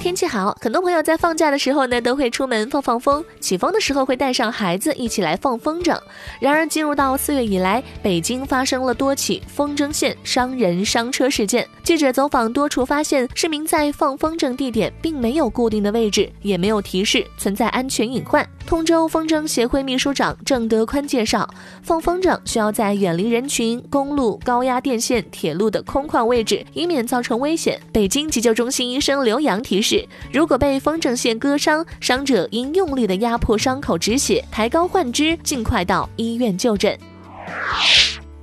天气好，很多朋友在放假的时候呢，都会出门放放风。起风的时候会带上孩子一起来放风筝。然而，进入到四月以来，北京发生了多起风筝线伤人伤车事件。记者走访多处，发现市民在放风筝地点并没有固定的位置，也没有提示，存在安全隐患。通州风筝协会秘书长郑德宽介绍，放风筝需要在远离人群、公路、高压电线、铁路的空旷位置，以免造成危险。北京急救中心医生刘洋提示，如果被风筝线割伤，伤者应用力的压迫伤口止血，抬高患肢，尽快到医院就诊。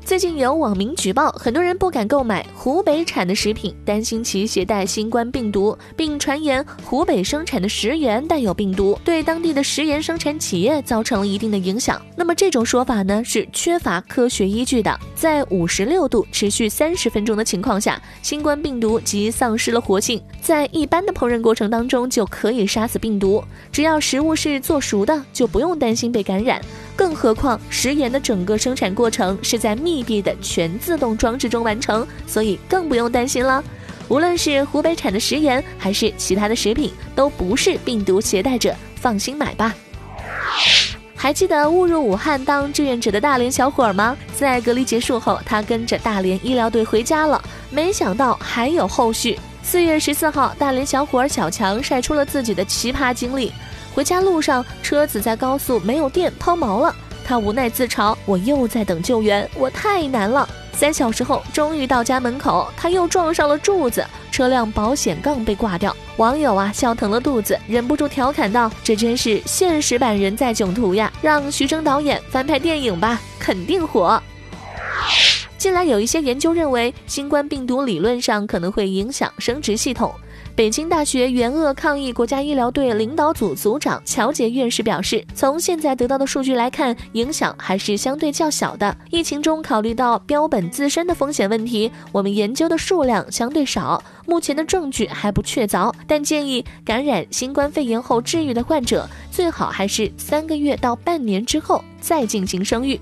最近有网民举报，很多人不敢购买湖北产的食品，担心其携带新冠病毒，并传言湖北生产的食盐带有病毒，对当地的食盐生产企业造成了一定的影响。那么这种说法呢，是缺乏科学依据的。在五十六度持续三十分钟的情况下，新冠病毒即丧失了活性，在一般的烹饪过程当中就可以杀死病毒，只要食物是做熟的，就不用担心被感染。更何况食盐的整个生产过程是在密闭的全自动装置中完成，所以更不用担心了。无论是湖北产的食盐，还是其他的食品，都不是病毒携带者，放心买吧。还记得误入武汉当志愿者的大连小伙儿吗？在隔离结束后，他跟着大连医疗队回家了。没想到还有后续。四月十四号，大连小伙儿小强晒出了自己的奇葩经历。回家路上，车子在高速没有电抛锚了，他无奈自嘲：“我又在等救援，我太难了。”三小时后，终于到家门口，他又撞上了柱子，车辆保险杠被挂掉。网友啊笑疼了肚子，忍不住调侃道：“这真是现实版人在囧途呀！让徐峥导演翻拍电影吧，肯定火。”近来有一些研究认为，新冠病毒理论上可能会影响生殖系统。北京大学援鄂抗疫国家医疗队领导组组长乔杰院士表示，从现在得到的数据来看，影响还是相对较小的。疫情中考虑到标本自身的风险问题，我们研究的数量相对少，目前的证据还不确凿。但建议感染新冠肺炎后治愈的患者，最好还是三个月到半年之后再进行生育。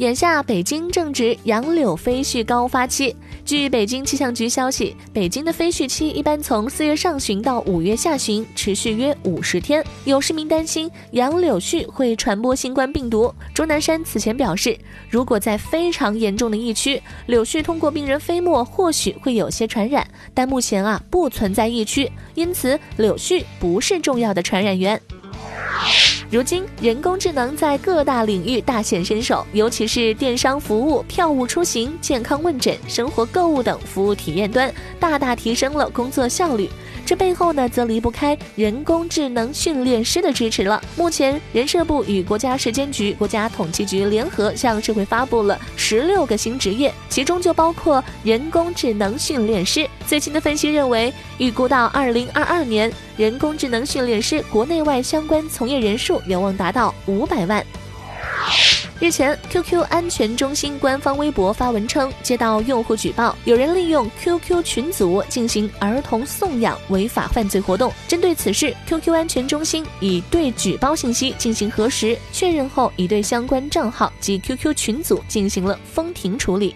眼下，北京正值杨柳飞絮高发期。据北京气象局消息，北京的飞絮期一般从四月上旬到五月下旬，持续约五十天。有市民担心杨柳絮会传播新冠病毒。钟南山此前表示，如果在非常严重的疫区，柳絮通过病人飞沫或许会有些传染，但目前啊不存在疫区，因此柳絮不是重要的传染源。如今，人工智能在各大领域大显身手，尤其是电商服务、票务出行、健康问诊、生活购物等服务体验端，大大提升了工作效率。这背后呢，则离不开人工智能训练师的支持了。目前，人社部与国家市监局、国家统计局联合向社会发布了十六个新职业，其中就包括人工智能训练师。最新的分析认为，预估到二零二二年，人工智能训练师国内外相关从业人数有望达到五百万。日前，QQ 安全中心官方微博发文称，接到用户举报，有人利用 QQ 群组进行儿童送养违法犯罪活动。针对此事，QQ 安全中心已对举报信息进行核实，确认后已对相关账号及 QQ 群组进行了封停处理。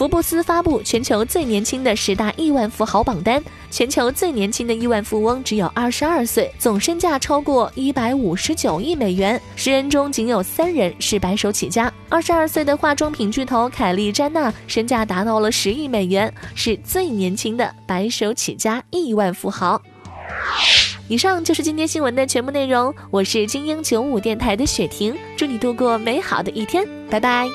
福布斯发布全球最年轻的十大亿万富豪榜单，全球最年轻的亿万富翁只有二十二岁，总身价超过一百五十九亿美元，十人中仅有三人是白手起家。二十二岁的化妆品巨头凯莉·詹娜身价达到了十亿美元，是最年轻的白手起家亿万富豪。以上就是今天新闻的全部内容，我是精英九五电台的雪婷，祝你度过美好的一天，拜拜。